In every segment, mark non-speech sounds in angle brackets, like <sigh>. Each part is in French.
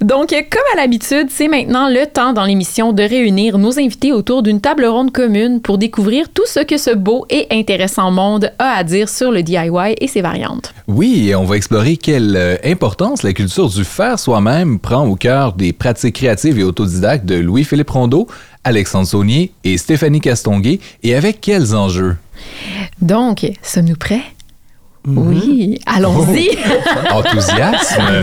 Donc, comme à l'habitude, c'est maintenant le temps dans l'émission de réunir nos invités autour d'une table ronde commune pour découvrir tout ce que ce beau et intéressant monde a à dire sur le DIY et ses variantes. Oui, et on va explorer quelle euh, importance la culture du faire soi-même prend au cœur des pratiques créatives et autodidactes de Louis-Philippe Rondeau, Alexandre Saunier et Stéphanie Castonguay, et avec quels enjeux? Donc, sommes-nous prêts? Oui, allons-y. <laughs> Enthousiasme. <laughs>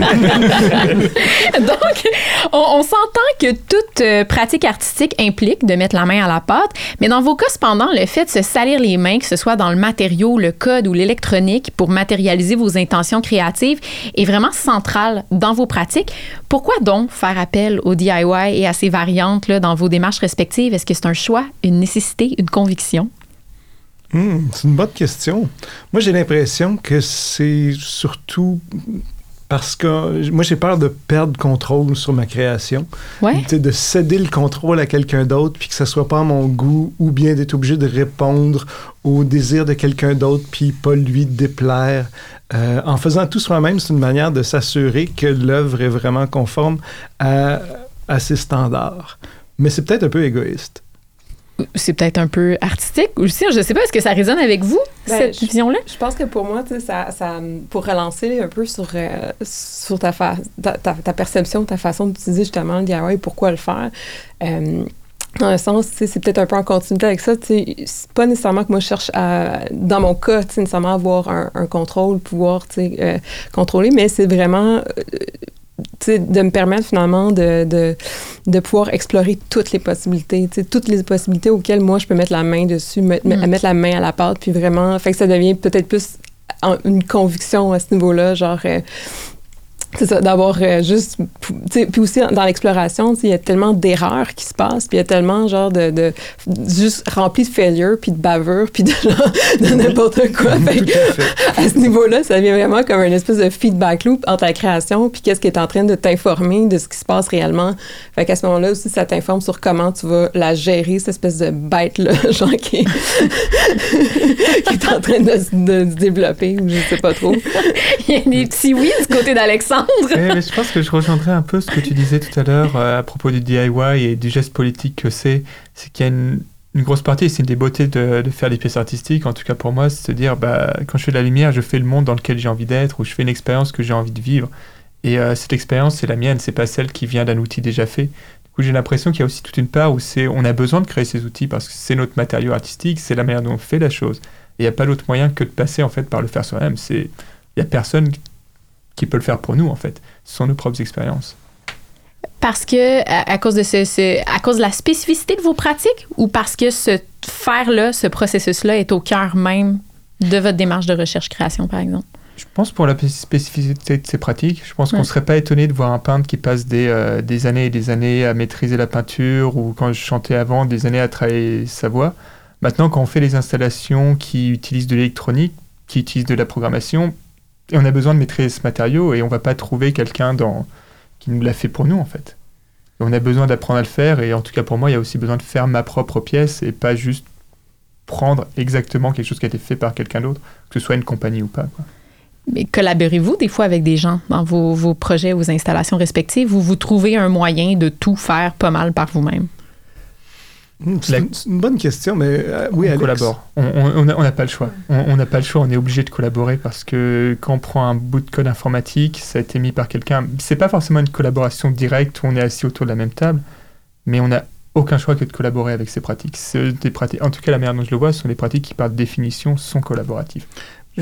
Donc, on, on s'entend que toute euh, pratique artistique implique de mettre la main à la pâte, mais dans vos cas, cependant, le fait de se salir les mains, que ce soit dans le matériau, le code ou l'électronique, pour matérialiser vos intentions créatives, est vraiment central dans vos pratiques. Pourquoi donc faire appel au DIY et à ses variantes là, dans vos démarches respectives? Est-ce que c'est un choix, une nécessité, une conviction? Hmm, c'est une bonne question. Moi, j'ai l'impression que c'est surtout parce que moi, j'ai peur de perdre contrôle sur ma création. Ouais. De céder le contrôle à quelqu'un d'autre, puis que ça soit pas à mon goût, ou bien d'être obligé de répondre au désir de quelqu'un d'autre, puis pas lui déplaire. Euh, en faisant tout soi-même, c'est une manière de s'assurer que l'œuvre est vraiment conforme à, à ses standards. Mais c'est peut-être un peu égoïste. C'est peut-être un peu artistique aussi. Je sais pas, est-ce que ça résonne avec vous, Ben, cette vision-là? Je pense que pour moi, ça, ça, pour relancer un peu sur, euh, sur ta, fa- ta, ta- ta perception, ta façon d'utiliser justement le DIY, pourquoi le faire. euh, dans le sens, tu sais, c'est peut-être un peu en continuité avec ça. C'est pas nécessairement que moi je cherche à, dans mon cas, tu sais, nécessairement avoir un, un contrôle, pouvoir euh, contrôler, mais c'est vraiment euh, de me permettre finalement de, de, de pouvoir explorer toutes les possibilités, toutes les possibilités auxquelles moi je peux mettre la main dessus, me- Mm. mettre la main à la pâte, puis vraiment, fait que ça devient peut-être plus une conviction à ce niveau-là, genre. euh, c'est ça, d'avoir euh, juste. tu sais, Puis aussi, dans l'exploration, tu sais, il y a tellement d'erreurs qui se passent, puis il y a tellement, genre, de. de juste rempli de failure, puis de bavure, puis de, <laughs> genre, de n'importe quoi. Fait à fait. à ce niveau-là, ça devient vraiment comme une espèce de feedback loop entre ta création puis qu'est-ce qui est en train de t'informer de ce qui se passe réellement. Fait qu'à ce moment-là aussi, ça t'informe sur comment tu vas la gérer, cette espèce de bête-là, <laughs> genre qui est, <laughs> qui est en train de, se- de se développer ou je sais pas trop. Il y a des petits oui du côté d'Alexandre. Mais je pense que je rejoindrais un peu ce que tu disais tout à l'heure euh, à propos du DIY et du geste politique que c'est. C'est qu'il y a une, grosse partie, c'est une des beautés de, faire des pièces artistiques, en tout cas pour moi, c'est de se dire, bah, quand je fais de la lumière, je fais le monde dans lequel j'ai envie d'être, ou je fais une expérience que j'ai envie de vivre. Et euh, cette expérience, c'est la mienne, c'est pas celle qui vient d'un outil déjà fait. Du coup, j'ai l'impression qu'il y a aussi toute une part où on a besoin de créer ces outils parce que c'est notre matériau artistique, c'est la manière dont on fait la chose. Il n'y a pas d'autre moyen que de passer en fait par le faire soi-même. Il y a personne qui peut le faire pour nous en fait. Ce sont nos propres expériences. Parce que, à, à cause de ce, ce- à cause de la spécificité de vos pratiques ou parce que ce faire-là, ce processus-là est au cœur même de votre démarche de recherche-création, par exemple? Je pense pour la spécificité de ces pratiques, je pense Ouais. qu'on serait pas étonné de voir un peintre qui passe des, euh, des années et des années à maîtriser la peinture ou quand je chantais avant, des années à travailler sa voix. Maintenant, quand on fait les installations qui utilisent de l'électronique, qui utilisent de la programmation, et on a besoin de maîtriser ce matériau et on va pas trouver quelqu'un qui nous l'a fait pour nous en fait. On a besoin d'apprendre à le faire et en tout cas pour moi, il y a aussi besoin de faire ma propre pièce et pas juste prendre exactement quelque chose qui a été fait par quelqu'un d'autre, que ce soit une compagnie ou pas. Mais collaborez-vous des fois avec des gens dans vos, vos projets, vos installations respectives? Ou vous trouvez un moyen de tout faire pas mal par vous-même? Hmm, c'est La- une, bonne question, mais euh, oui, on Alex. collabore. On n'a pas le choix. On n'a pas le choix, on est obligé de collaborer parce que quand on prend un bout de code informatique, ça a été mis par quelqu'un. C'est pas forcément une collaboration directe où on est assis autour de la même table, mais on n'a aucun choix que de collaborer avec ces pratiques. Des pratiques. En tout cas, la manière dont je le vois, ce sont des pratiques qui, par définition, sont collaboratives.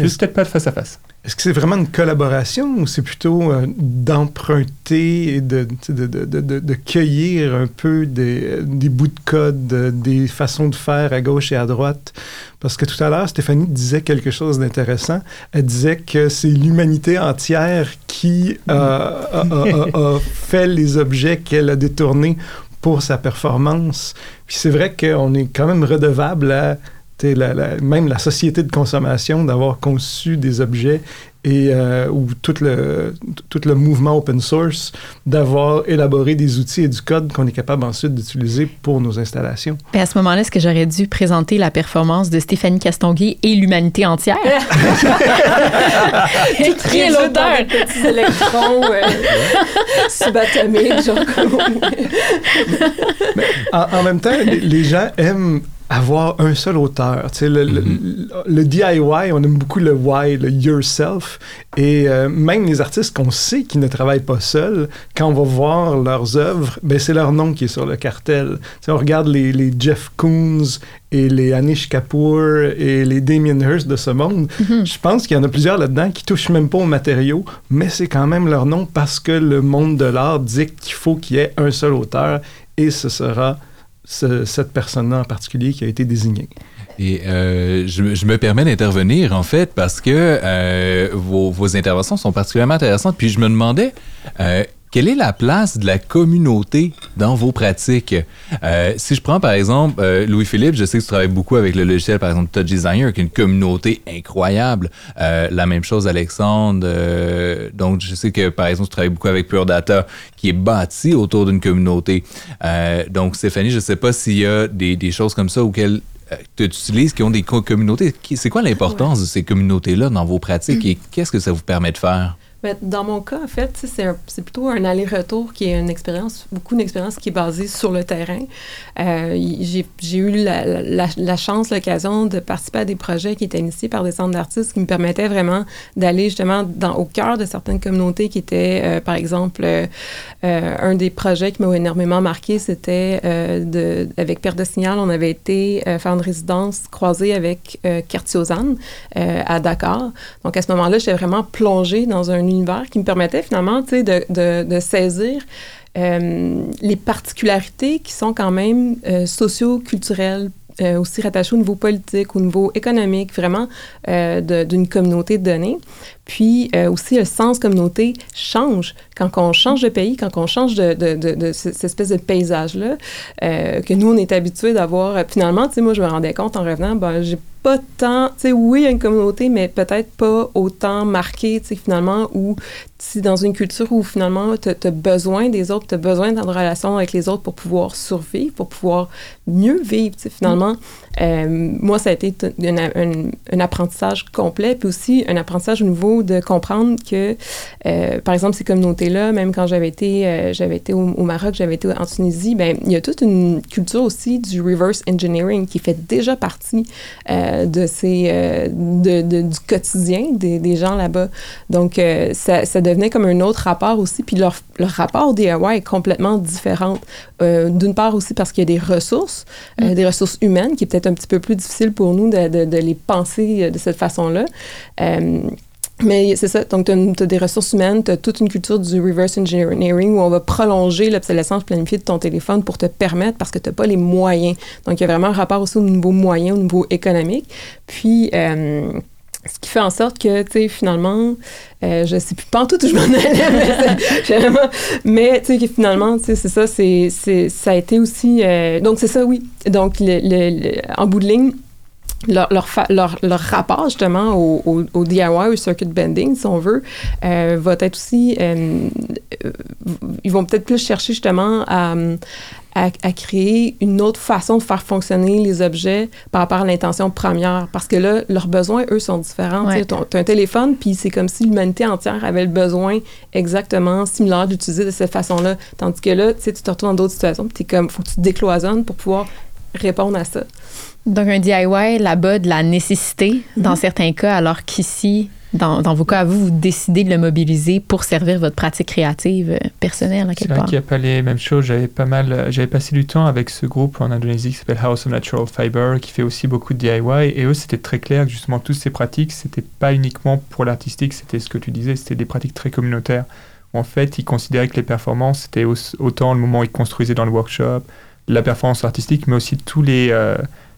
Juste peut-être pas de face à face. Est-ce que c'est vraiment une collaboration ou c'est plutôt euh, d'emprunter et de, de, de, de, cueillir un peu des, des bouts de code, euh, des façons de faire à gauche et à droite? Parce que tout à l'heure, Stéphanie disait quelque chose d'intéressant. Elle disait que c'est l'humanité entière qui euh, a, a- a- a <laughs> fait les objets qu'elle a détournés pour sa performance. Puis c'est vrai qu'on est quand même redevable à la, la, même la société de consommation, d'avoir conçu des objets et euh, ou tout le, tout le mouvement open source, d'avoir élaboré des outils et du code qu'on est capable ensuite d'utiliser pour nos installations. Et à ce moment-là, est-ce que j'aurais dû présenter la performance de Stéphanie Castonguay et l'humanité entière? <laughs> Qui est l'auteur? petits électrons euh, <laughs> subatomiques, genre. Mais en, en, même temps, les gens aiment avoir un seul auteur. Tu sais, le, Mhm. le, DIY, on aime beaucoup le why, le yourself. Et euh, même les artistes qu'on sait qui ne travaillent pas seuls, quand on va voir leurs œuvres, ben c'est leur nom qui est sur le cartel. Tu sais, on regarde les, les Jeff Koons et les Anish Kapoor et les Damien Hirst de ce monde. Je pense qu'il y en a plusieurs là-dedans qui touchent même pas aux matériaux, mais c'est quand même leur nom parce que le monde de l'art dit qu'il faut qu'il y ait un seul auteur et ce sera ce, cette personne-là en particulier qui a été désignée. Et euh, je, je, me permets d'intervenir en fait parce que euh, vos, vos, interventions sont particulièrement intéressantes. Puis je me demandais euh, quelle est la place de la communauté dans vos pratiques? Euh, si je prends par exemple euh, Louis-Philippe, je sais que tu travailles beaucoup avec le logiciel par exemple Touch Designer, qui est une communauté incroyable. Euh, la même chose Alexandre. donc je sais que par exemple tu travailles beaucoup avec Pure Data, qui est bâti autour d'une communauté. Donc Stéphanie, je ne sais pas s'il y a des, des choses comme ça auxquelles tu utilises qui ont des communautés. C'est quoi l'importance ouais. de ces communautés-là dans vos pratiques <clears throat> et qu'est-ce que ça vous permet de faire? Dans mon cas, en fait, c'est plutôt un aller-retour qui est une expérience, beaucoup d'expérience qui est basée sur le terrain. Euh, J'ai eu la, chance, l'occasion de participer à des projets qui étaient initiés par des centres d'artistes qui me permettaient vraiment d'aller justement dans, au cœur de certaines communautés qui étaient, euh, par exemple, euh, un des projets qui m'a énormément marqué, c'était de avec Père de Signal, on avait été faire une résidence croisée avec euh, Kertiozan à Dakar. Donc à ce moment-là, j'étais vraiment plongée dans un univers qui me permettait finalement de, saisir euh, les particularités qui sont quand même euh, socio-culturelles, euh, aussi rattachées au niveau politique, au niveau économique, vraiment d'une communauté donnée. Puis aussi, le sens communauté change quand on change de pays, quand on change de, cette espèce de paysage-là, que nous, on est habitués d'avoir. Finalement, tu sais, moi, je me rendais compte en revenant, ben, j'ai pas tant, tu sais, oui, il y a une communauté, mais peut-être pas autant marquée, tu sais, finalement, où si dans une culture où finalement tu as besoin des autres, tu as besoin d'être en relation avec les autres pour pouvoir survivre, pour pouvoir mieux vivre, tu sais, finalement. Mm. Euh, moi, ça a été un, apprentissage complet, puis aussi un apprentissage au niveau de comprendre que, euh, par exemple, ces communautés-là, même quand j'avais été, euh, j'avais été au, au Maroc, j'avais été en Tunisie, ben il y a toute une culture aussi du reverse engineering qui fait déjà partie de ces, de, de, du quotidien des, des gens là-bas. Donc, ça, ça, devenait comme un autre rapport aussi. Puis leur, leur rapport au DIY est complètement différent. D'une part aussi parce qu'il y a des ressources, mm. des ressources humaines qui est peut-être un petit peu plus difficile pour nous de, les penser de cette façon-là. Mais c'est ça, donc tu as, as, des ressources humaines, tu as toute une culture du reverse engineering où on va prolonger l'obsolescence planifiée de ton téléphone pour te permettre, parce que tu n'as pas les moyens. Donc il y a vraiment un rapport aussi au niveau moyen, au niveau économique. Puis, euh, ce qui fait en sorte que, tu sais, finalement, euh, je sais plus tout où je m'en allais, <laughs> mais, tu sais, finalement, tu sais, c'est ça, c'est, ça a été aussi, euh, donc c'est ça, oui. Donc, le, en bout de ligne, leur, leur, leur, leur, rapport justement au, au, au, DIY, au circuit bending, si on veut, euh, va être aussi. Euh, ils vont peut-être plus chercher justement à, à, à, créer une autre façon de faire fonctionner les objets par rapport à l'intention première. Parce que là, leurs besoins, eux, sont différents. Ouais. Tu as un téléphone, puis c'est comme si l'humanité entière avait le besoin exactement similaire d'utiliser de cette façon-là. Tandis que là, tu te retrouves dans d'autres situations, puis tu comme, faut que tu te décloisonnes pour pouvoir répondre à ça. Donc, un DIY là-bas de la nécessité dans certains cas, alors qu'ici, dans, dans, vos cas à vous, vous décidez de le mobiliser pour servir votre pratique créative euh, personnelle à quelque part. C'est vrai qu'il n'y a pas les mêmes choses. J'avais pas mal, j'avais passé du temps avec ce groupe en Indonésie qui s'appelle House of Natural Fiber, qui fait aussi beaucoup de DIY. Et eux, c'était très clair que justement, toutes ces pratiques, c'était pas uniquement pour l'artistique, c'était ce que tu disais, c'était des pratiques très communautaires. Où en fait, ils considéraient que les performances, c'était autant le moment où ils construisaient dans le workshop, la performance artistique, mais aussi tous les... Euh,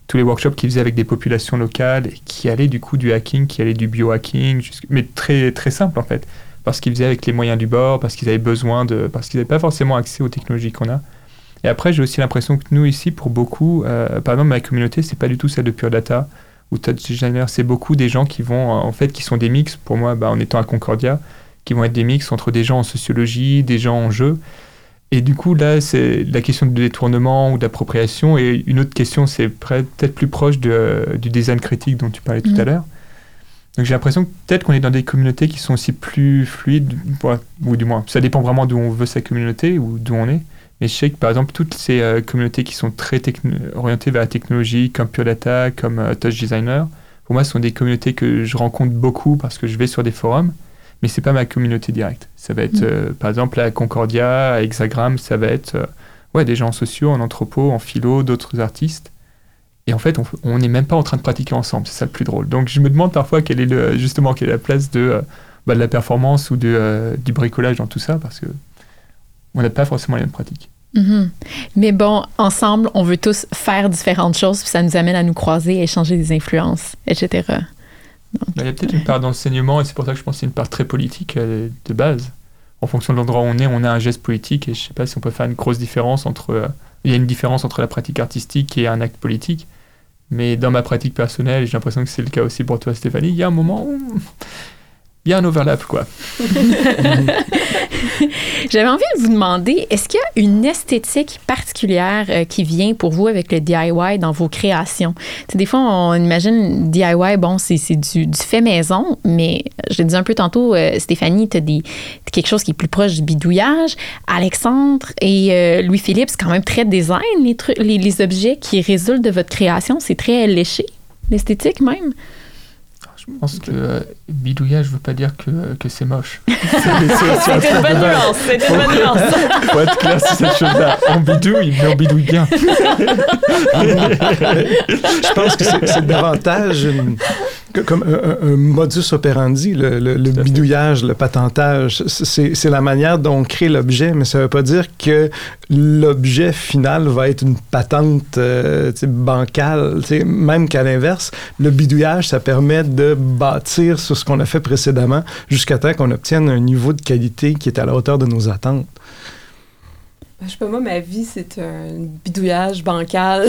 tous les workshops qu'ils faisaient avec des populations locales qui allaient du coup du hacking, qui allaient du biohacking, mais très, très simple en fait. Parce qu'ils faisaient avec les moyens du bord, parce qu'ils avaient besoin de. parce qu'ils n'avaient pas forcément accès aux technologies qu'on a. Et après, j'ai aussi l'impression que nous, ici, pour beaucoup, euh, par exemple, ma communauté, c'est pas du tout celle de Pure Data ou Touch Designer. C'est beaucoup des gens qui vont, en fait, qui sont des mix, pour moi, bah, en étant à Concordia, qui vont être des mix entre des gens en sociologie, des gens en jeu. Et du coup, là, c'est la question du détournement ou d'appropriation. Et une autre question, c'est peut-être plus proche de, du design critique dont tu parlais tout Mm. à l'heure. Donc j'ai l'impression que peut-être qu'on est dans des communautés qui sont aussi plus fluides, ou du moins, ça dépend vraiment d'où on veut sa communauté ou d'où on est. Mais je sais que par exemple, toutes ces euh, communautés qui sont très orientées vers la technologie, comme Pure Data, comme euh, Touch Designer, pour moi, ce sont des communautés que je rencontre beaucoup parce que je vais sur des forums, mais c'est pas ma communauté directe. Ça va être, Mm. euh, par exemple, à Concordia, à Hexagram, ça va être euh, ouais, des gens sociaux, en anthropo, en philo, d'autres artistes. Et en fait, on- n'est même pas en train de pratiquer ensemble, c'est ça le plus drôle. Donc je me demande parfois quelle est le, justement quelle est la place de, euh, bah, de la performance ou de, euh, du bricolage dans tout ça, parce que on n'a pas forcément les mêmes pratiques. Mhm. Mais bon, ensemble, on veut tous faire différentes choses, puis ça nous amène à nous croiser, à échanger des influences, etc. Il y a peut-être une part d'enseignement, et c'est pour ça que je pense que c'est une part très politique de base. En fonction de l'endroit où on est, on a un geste politique, et je sais pas si on peut faire une grosse différence entre... euh, il y a une différence entre la pratique artistique et un acte politique, mais dans ma pratique personnelle, j'ai l'impression que c'est le cas aussi pour toi Stéphanie, il y a un moment où... Il y a un overlap, quoi. <laughs> J'avais envie de vous demander, est-ce qu'il y a une esthétique particulière euh, qui vient pour vous avec le DIY dans vos créations? Tu sais, des fois, on imagine DIY, bon, c'est du, du fait maison, mais je le disais un peu tantôt, euh, Stéphanie, tu as quelque chose qui est plus proche du bidouillage. Alexandre et euh, Louis-Philippe, c'est quand même très design, les, les, les objets qui résultent de votre création. C'est très léché, l'esthétique même. Je pense que euh, bidouillage veut pas dire que, que c'est moche. <laughs> C'est- une bonne nuance, c'est une bonne nuance. <laughs> Faut être clair sur cette chose-là. On bidouille, mais on bidouille bien. <laughs> Je pense que c'est davantage une- que- comme un, un- un modus operandi, le, bidouillage, le patentage. C'est la manière dont on crée l'objet, mais ça ne veut pas dire que l'objet final va être une patente euh, bancale. Même qu'à l'inverse, le bidouillage, ça permet de bâtir sur ce qu'on a fait précédemment jusqu'à temps qu'on obtienne un niveau de qualité qui est à la hauteur de nos attentes. Je sais pas, moi, ma vie, c'est un bidouillage bancal. <laughs>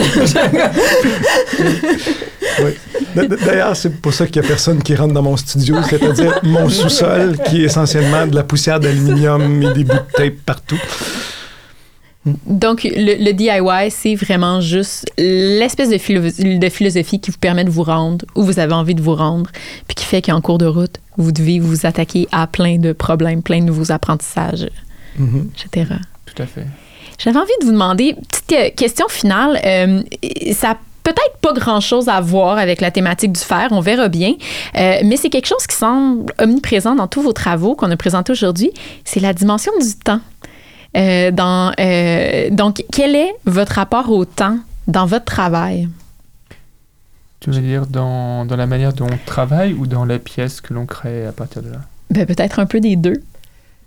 D'ailleurs, c'est pour ça qu'il n'y a personne qui rentre dans mon studio, c'est-à-dire mon sous-sol, qui est essentiellement de la poussière d'aluminium et des bouts de tape partout. Donc, le, le DIY, c'est vraiment juste l'espèce de, philo- de philosophie qui vous permet de vous rendre où vous avez envie de vous rendre, puis qui fait qu'en cours de route, vous devez vous attaquer à plein de problèmes, plein de nouveaux apprentissages, Mhm. etc. Tout à fait. J'avais envie de vous demander, petite euh, question finale, euh, ça a peut-être pas grand-chose à voir avec la thématique du fer, on verra bien, Euh, mais c'est quelque chose qui semble omniprésent dans tous vos travaux qu'on a présentés aujourd'hui, c'est la dimension du temps. Euh, dans, euh, donc, quel est votre rapport au temps dans votre travail? Tu veux dire dans, dans la manière dont on travaille ou dans la pièce que l'on crée à partir de là? Ben, peut-être un peu des deux.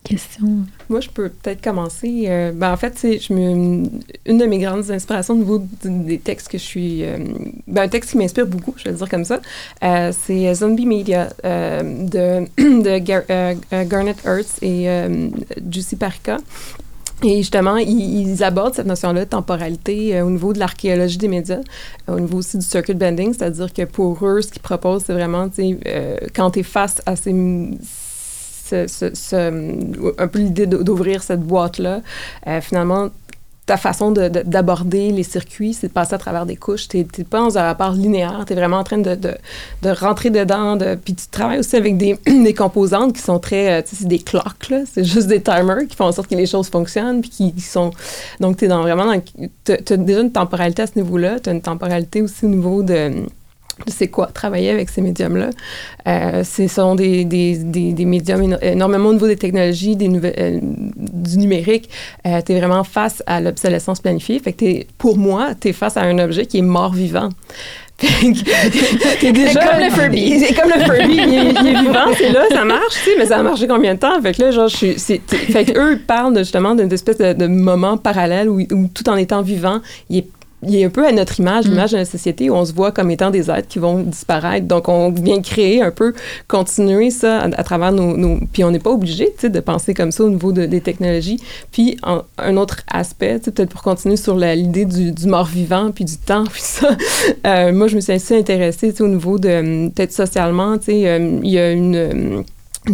Question. Moi, je peux peut-être commencer. Euh, ben, en fait, c'est je me, une de mes grandes inspirations au niveau des textes que je suis. euh, ben, un texte qui m'inspire beaucoup, je vais le dire comme ça, euh, c'est Zombie Media euh, de, <clears throat> de Gar- Garnet Earth et euh, Juicy Parika. Et justement, ils, abordent cette notion-là de temporalité euh, au niveau de l'archéologie des médias, euh, au niveau aussi du circuit bending, c'est-à-dire que pour eux, ce qu'ils proposent, c'est vraiment, euh, quand tu es face à ces, ce- ce- ce- un peu l'idée d'o- d'ouvrir cette boîte-là, euh, finalement, ta façon de- de- d'aborder les circuits, c'est de passer à travers des couches. Tu pas dans un rapport linéaire, tu es vraiment en train de, rentrer dedans. De, puis tu travailles aussi avec des, <clears throat> des composantes qui sont très, euh, tu sais, c'est des clocks, c'est juste des timers qui font en sorte que les choses fonctionnent, puis qui, sont... Donc, tu es dans, vraiment dans... Tu as déjà une temporalité à ce niveau-là, tu une temporalité aussi au niveau de c'est quoi travailler avec ces médiums-là. Euh, ce sont des, des, des, des médiums éno- énormément au niveau des technologies, des euh, du numérique. Euh, tu es vraiment face à l'obsolescence planifiée. Fait que t'es- pour moi, tu es face à un objet qui est mort-vivant. <laughs> Comme le Furby. <laughs> C'est comme le Furby. Il est, il est vivant, c'est là, ça marche, tu sais, mais ça a marché combien de temps? Fait que là, genre, je suis... c'est- t'es- Fait que eux parlent de, justement d'une espèce de, de moment parallèle où, où, tout en étant vivant, il est il est un peu à notre image, Mm. l'image de la société où on se voit comme étant des êtres qui vont disparaître. Donc, on vient créer un peu, continuer ça à, à travers nos, nos- Puis, on n'est pas obligé, de penser comme ça au niveau de- des technologies. Puis, en- un autre aspect, peut-être pour continuer sur l'idée du, du mort-vivant, puis du temps, puis ça, <laughs> euh, moi, je me suis assez intéressée, au niveau de, peut-être socialement, euh, il y a une...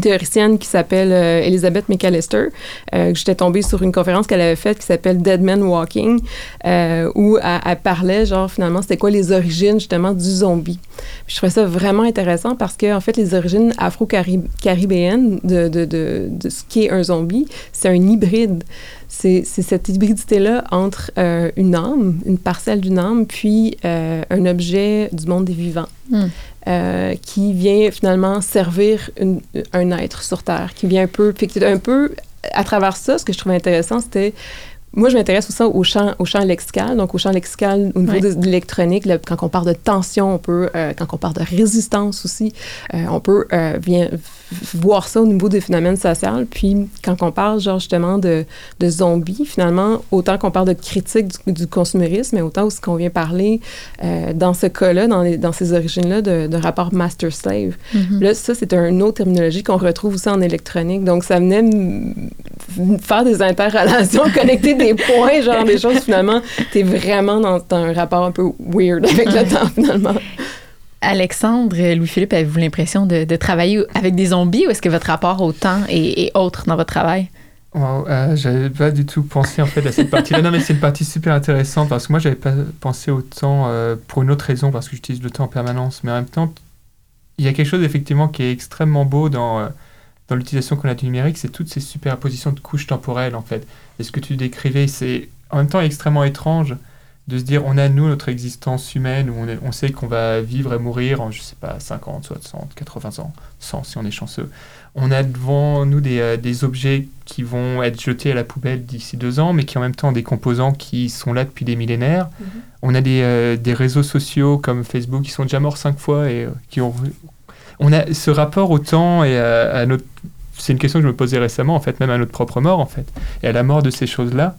théoricienne qui s'appelle euh, Elizabeth McAllister, euh, j'étais tombée sur une conférence qu'elle avait faite qui s'appelle Dead Man Walking, euh, où elle, parlait, genre, finalement, c'était quoi les origines, justement, du zombie. Je trouvais ça vraiment intéressant parce que, en fait, les origines afro-caribéennes de, de, de, de ce qu'est un zombie, c'est un hybride. C'est c'est cette hybridité-là entre euh, une âme, une parcelle d'une âme, puis euh, un objet du monde des vivants. Hmm. Euh, qui vient finalement servir un être sur Terre, qui vient un peu, un peu à travers ça, ce que je trouvais intéressant, c'était moi, je m'intéresse aussi au champ, au champ lexical, donc au champ lexical au niveau Ouais. de, de l'électronique. quand on parle de tension, on peut, euh, quand on parle de résistance aussi, euh, on peut euh, bien v- voir ça au niveau des phénomènes sociaux. Puis, quand on parle, genre, justement, de, de zombies, finalement, autant qu'on parle de critique du, du consumérisme, mais autant aussi qu'on vient parler, euh, dans ce cas-là, dans, les- dans ces origines-là, de, de rapport master-slave. Mhm. Là, ça, c'est une autre terminologie qu'on retrouve aussi en électronique. Donc, ça venait m- m- faire des interrelations, <laughs> connecter des <laughs> points, genre des choses, finalement, t'es vraiment dans, dans un rapport un peu weird avec le temps, finalement. Alexandre, Louis-Philippe, avez-vous l'impression de, de travailler avec des zombies ou est-ce que votre rapport au temps est, est autre dans votre travail? Wow, euh, j'avais pas du tout pensé en fait à cette partie-là. Non, mais c'est une partie super intéressante parce que moi, j'avais pas pensé au temps euh, pour une autre raison parce que j'utilise le temps en permanence. Mais en même temps, il y a quelque chose effectivement qui est extrêmement beau dans, euh, dans l'utilisation qu'on a du numérique, c'est toutes ces superpositions de couches temporelles en fait. Et ce que tu décrivais, c'est en même temps extrêmement étrange de se dire on a nous notre existence humaine où on, est- on sait qu'on va vivre et mourir en je sais pas 50, 60, 80 ans, 100 si on est chanceux. On a devant nous des, euh, des objets qui vont être jetés à la poubelle d'ici deux ans, mais qui en même temps ont des composants qui sont là depuis des millénaires. On a des, euh, des réseaux sociaux comme Facebook qui sont déjà morts cinq fois et euh, qui ont. On a ce rapport au temps et à, à notre. C'est une question que je me posais récemment, en fait, même à notre propre mort, en fait, et à la mort de ces choses-là.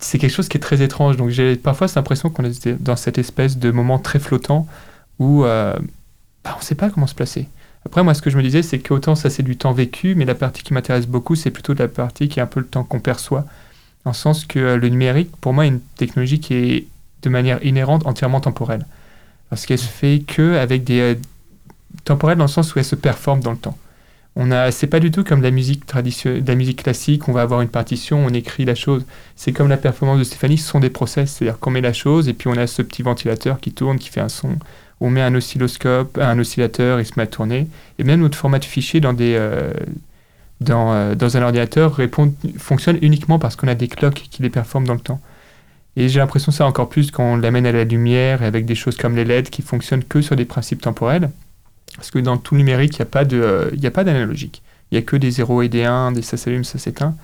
C'est quelque chose qui est très étrange. Donc j'ai parfois cette impression qu'on est dans cette espèce de moment très flottant où euh, bah, on ne sait pas comment se placer. Après, moi, ce que je me disais, c'est qu'autant ça, c'est du temps vécu, mais la partie qui m'intéresse beaucoup, c'est plutôt la partie qui est un peu le temps qu'on perçoit. Le sens que euh, le numérique, pour moi, est une technologie qui est de manière inhérente entièrement temporelle. Parce qu'elle se fait que avec des. Temporelle dans le sens où elle se performe dans le temps. On a, c'est pas du tout comme la musique traditionnelle, la musique classique. On va avoir une partition, on écrit la chose. C'est comme la performance de Stéphanie, ce sont des process. C'est-à-dire qu'on met la chose et puis on a ce petit ventilateur qui tourne, qui fait un son. On met un oscilloscope, un oscillateur, il se met à tourner. Et même notre format de fichier dans des, euh, dans, euh, dans un ordinateur répond, fonctionne uniquement parce qu'on a des clocks qui les performent dans le temps. Et j'ai l'impression ça encore plus quand on l'amène à la lumière et avec des choses comme les LED qui fonctionnent que sur des principes temporels. Parce que dans tout le numérique, il n'y a pas d'analogique. Il n'y a que des 0 et des 1, des ça s'allume, ça s'éteint.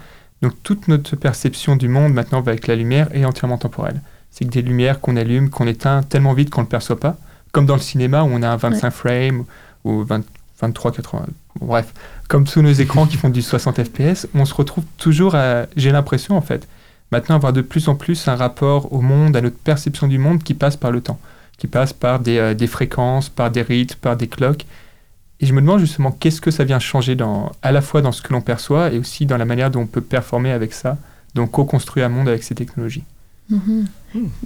Donc toute notre perception du monde maintenant va avec la lumière est entièrement temporelle. C'est que des lumières qu'on allume, qu'on éteint tellement vite qu'on ne le perçoit pas. Comme dans le cinéma où on a un 25 frames ou 20 23, 80. bon, bref, comme tous nos écrans qui font du 60 fps, on se retrouve toujours à, j'ai l'impression en fait, maintenant avoir de plus en plus un rapport au monde, à notre perception du monde qui passe par le temps, qui passe par des, euh, des fréquences, par des rythmes, par des clocks. Et je me demande justement qu'est-ce que ça vient changer dans, à la fois dans ce que l'on perçoit et aussi dans la manière dont on peut performer avec ça, donc co-construire un monde avec ces technologies?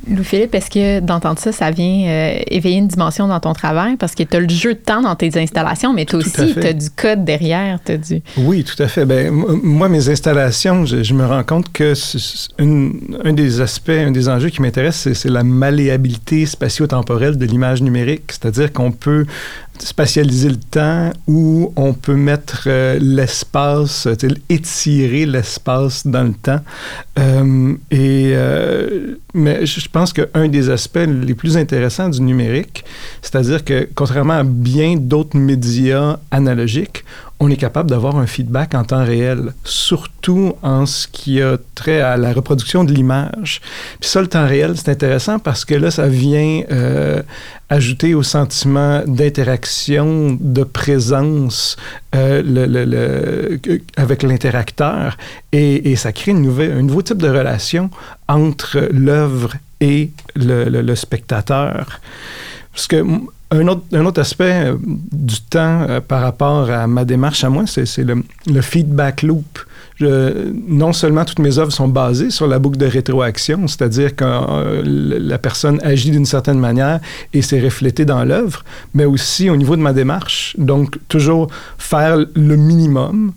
Louis-Philippe, est-ce que d'entendre ça, ça vient euh, éveiller une dimension dans ton travail? Parce que tu as le jeu de temps dans tes installations, mais toi aussi, tu as du code derrière. T'as du... Oui, tout à fait. Ben, moi, mes installations, je, je me rends compte que une- un des aspects, un des enjeux qui m'intéresse, c'est, c'est la malléabilité spatio-temporelle de l'image numérique. C'est-à-dire qu'on peut spatialiser le temps ou on peut mettre euh, l'espace, étirer l'espace dans le temps. Euh, et, euh, mais je pense qu'un des aspects les plus intéressants du numérique, c'est-à-dire que contrairement à bien d'autres médias analogiques, on est capable d'avoir un feedback en temps réel, surtout en ce qui a trait à la reproduction de l'image. Puis ça, le temps réel, c'est intéressant parce que là, ça vient euh, ajouter au sentiment d'interaction, de présence euh, le- le- le- avec l'interacteur et, et ça crée une nouvelle, un nouveau type de relation entre l'œuvre et le, spectateur. Parce que un autre, aspect euh, du temps euh, par rapport à ma démarche à moi, c'est le, feedback loop. Non seulement toutes mes œuvres sont basées sur la boucle de rétroaction, c'est-à-dire que euh, la personne agit d'une certaine manière et c'est reflété dans l'œuvre, mais aussi au niveau de ma démarche. Donc, toujours faire le minimum,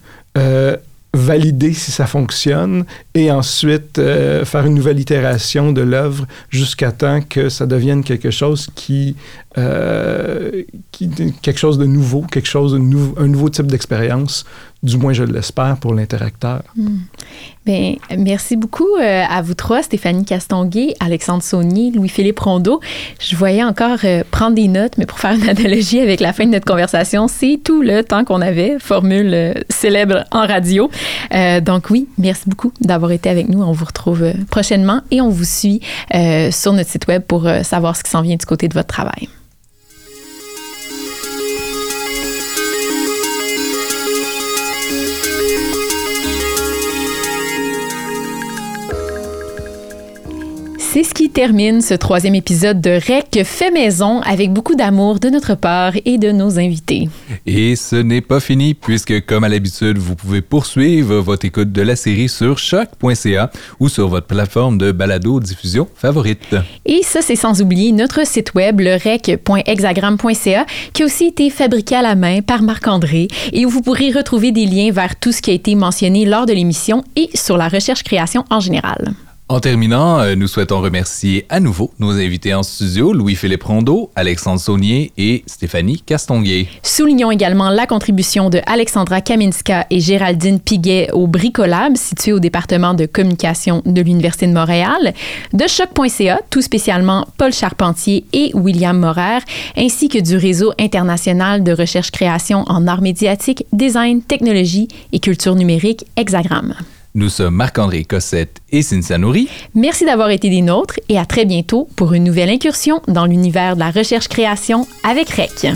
valider si ça fonctionne et ensuite euh, faire une nouvelle itération de l'œuvre jusqu'à temps que ça devienne quelque chose qui, euh, quelque chose de nouveau, quelque chose un nouveau type d'expérience, du moins je l'espère pour l'interacteur. Bien, merci beaucoup euh, à vous trois, Stéphanie Castonguay, Alexandre Saunier, Louis-Philippe Rondeau. Je voyais encore prendre des notes, mais pour faire une analogie avec la fin de notre conversation, c'est tout le temps qu'on avait, formule célèbre en radio. Donc oui, merci beaucoup d'avoir été avec nous. On vous retrouve euh, prochainement et on vous suit euh, sur notre site web pour euh, savoir ce qui s'en vient du côté de votre travail. C'est ce qui termine ce troisième épisode de REC fait maison avec beaucoup d'amour de notre part et de nos invités. Et ce n'est pas fini puisque, comme à l'habitude, vous pouvez poursuivre votre écoute de la série sur choc.ca ou sur votre plateforme de balado-diffusion favorite. Et ça, c'est sans oublier notre site web, le rec.hexagram.ca, qui a aussi été fabriqué à la main par Marc-André et où vous pourrez retrouver des liens vers tout ce qui a été mentionné lors de l'émission et sur la recherche-création en général. En terminant, euh, nous souhaitons remercier à nouveau nos invités en studio, Louis-Philippe Rondeau, Alexandre Saunier et Stéphanie Castonguay. Soulignons également la contribution de Alexandra Kaminska et Géraldine Piguet au Bricolab, situé au département de communication de l'Université de Montréal, de choc.ca, tout spécialement Paul Charpentier et William Morer, ainsi que du réseau international de recherche-création en arts médiatiques, design, technologie et culture numérique Hexagram. Nous sommes Marc-André Cossette et Cynthia Nourri. Merci d'avoir été des nôtres et à très bientôt pour une nouvelle incursion dans l'univers de la recherche-création avec REC.